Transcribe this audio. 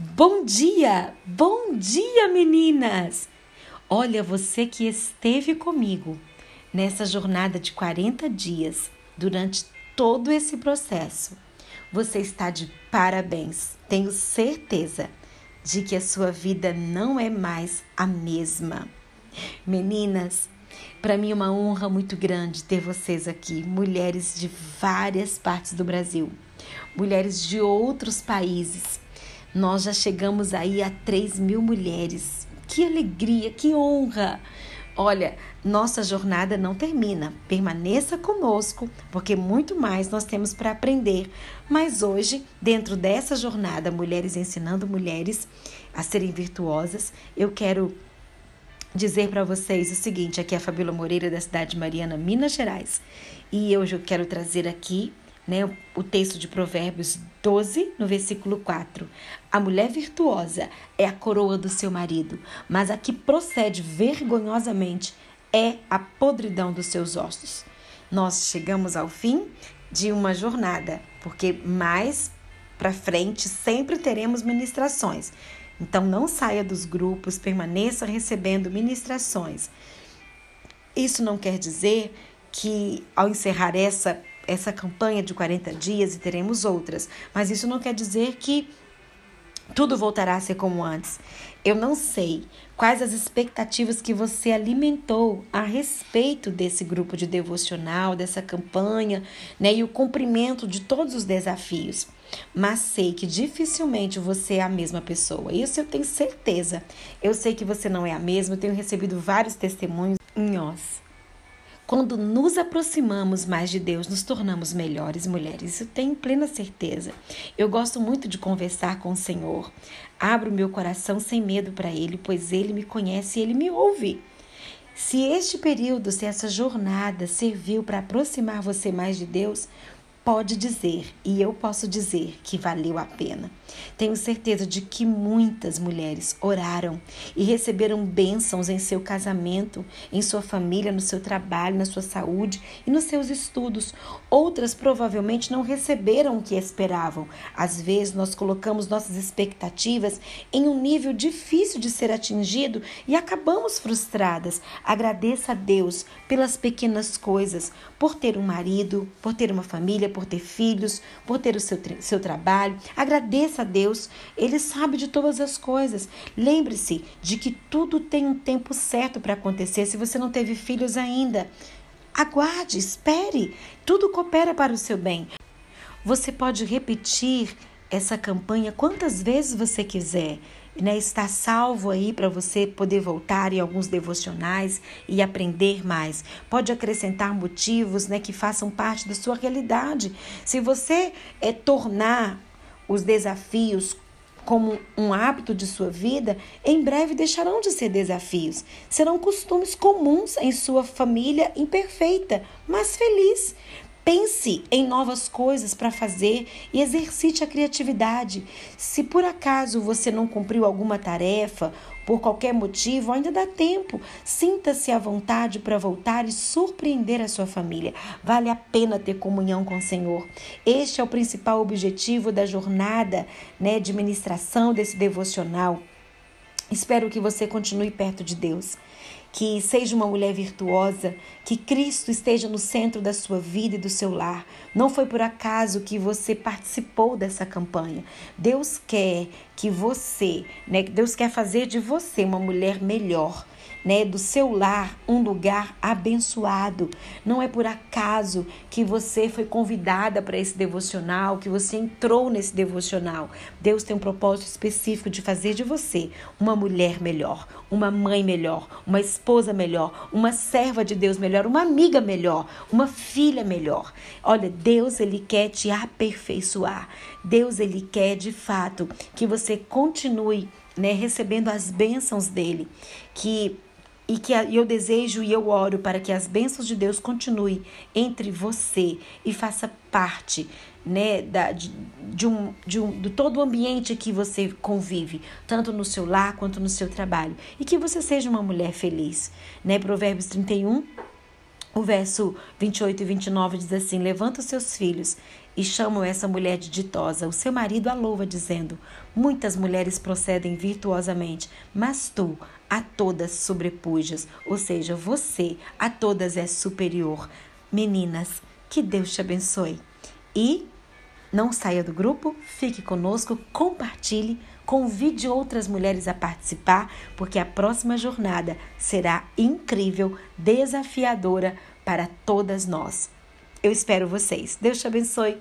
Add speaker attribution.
Speaker 1: Bom dia! Bom dia, meninas! Olha, você que esteve comigo nessa jornada de 40 dias, durante todo esse processo, você está de parabéns. Tenho certeza de que a sua vida não é mais a mesma. Meninas, para mim é uma honra muito grande ter vocês aqui, mulheres de várias partes do Brasil, mulheres de outros países nós já chegamos aí a 3 mil mulheres. Que alegria, que honra! Olha, nossa jornada não termina. Permaneça conosco, porque muito mais nós temos para aprender. Mas hoje, dentro dessa jornada Mulheres Ensinando Mulheres a Serem Virtuosas, eu quero dizer para vocês o seguinte: aqui é a Fabíola Moreira, da cidade de Mariana, Minas Gerais. E hoje eu quero trazer aqui né, o texto de Provérbios 12, no versículo 4. A mulher virtuosa é a coroa do seu marido, mas a que procede vergonhosamente é a podridão dos seus ossos. Nós chegamos ao fim de uma jornada, porque mais para frente sempre teremos ministrações. Então não saia dos grupos, permaneça recebendo ministrações. Isso não quer dizer que ao encerrar essa essa campanha de 40 dias e teremos outras, mas isso não quer dizer que tudo voltará a ser como antes. Eu não sei quais as expectativas que você alimentou a respeito desse grupo de devocional, dessa campanha, né, e o cumprimento de todos os desafios. Mas sei que dificilmente você é a mesma pessoa. Isso eu tenho certeza. Eu sei que você não é a mesma. Eu tenho recebido vários testemunhos em nós. Quando nos aproximamos mais de Deus, nos tornamos melhores mulheres. Isso tenho plena certeza. Eu gosto muito de conversar com o Senhor. Abro meu coração sem medo para Ele, pois Ele me conhece e Ele me ouve. Se este período, se essa jornada serviu para aproximar você mais de Deus, pode dizer, e eu posso dizer, que valeu a pena. Tenho certeza de que muitas mulheres oraram e receberam bênçãos em seu casamento, em sua família, no seu trabalho, na sua saúde e nos seus estudos. Outras provavelmente não receberam o que esperavam. Às vezes nós colocamos nossas expectativas em um nível difícil de ser atingido e acabamos frustradas. Agradeça a Deus pelas pequenas coisas, por ter um marido, por ter uma família, por ter filhos, por ter o seu, seu trabalho. Agradeça a Deus, Ele sabe de todas as coisas. Lembre-se de que tudo tem um tempo certo para acontecer. Se você não teve filhos ainda, aguarde, espere. Tudo coopera para o seu bem. Você pode repetir essa campanha quantas vezes você quiser né, está salvo aí para você poder voltar em alguns devocionais e aprender mais. Pode acrescentar motivos né, que façam parte da sua realidade. Se você é, tornar os desafios como um hábito de sua vida, em breve deixarão de ser desafios. Serão costumes comuns em sua família imperfeita, mas feliz. Pense em novas coisas para fazer e exercite a criatividade. Se por acaso você não cumpriu alguma tarefa, por qualquer motivo, ainda dá tempo. Sinta-se à vontade para voltar e surpreender a sua família. Vale a pena ter comunhão com o Senhor. Este é o principal objetivo da jornada né, de ministração desse devocional. Espero que você continue perto de Deus que seja uma mulher virtuosa, que Cristo esteja no centro da sua vida e do seu lar. Não foi por acaso que você participou dessa campanha. Deus quer que você, né, Deus quer fazer de você uma mulher melhor né, do seu lar um lugar abençoado. Não é por acaso que você foi convidada para esse devocional, que você entrou nesse devocional. Deus tem um propósito específico de fazer de você uma mulher melhor, uma mãe melhor, uma esposa melhor, uma serva de Deus melhor, uma amiga melhor, uma filha melhor. Olha, Deus ele quer te aperfeiçoar. Deus ele quer de fato que você continue né, recebendo as bênçãos dele, que e que eu desejo e eu oro para que as bênçãos de Deus continuem entre você e faça parte né, da, de, de, um, de, um, de todo o ambiente que você convive, tanto no seu lar quanto no seu trabalho. E que você seja uma mulher feliz. Né? Provérbios 31, O verso 28 e 29 diz assim: Levanta os seus filhos e chamam essa mulher de ditosa. O seu marido a louva, dizendo: Muitas mulheres procedem virtuosamente, mas tu a todas sobrepujas, ou seja, você a todas é superior. Meninas, que Deus te abençoe. E não saia do grupo, fique conosco, compartilhe, convide outras mulheres a participar, porque a próxima jornada será incrível, desafiadora para todas nós. Eu espero vocês. Deus te abençoe.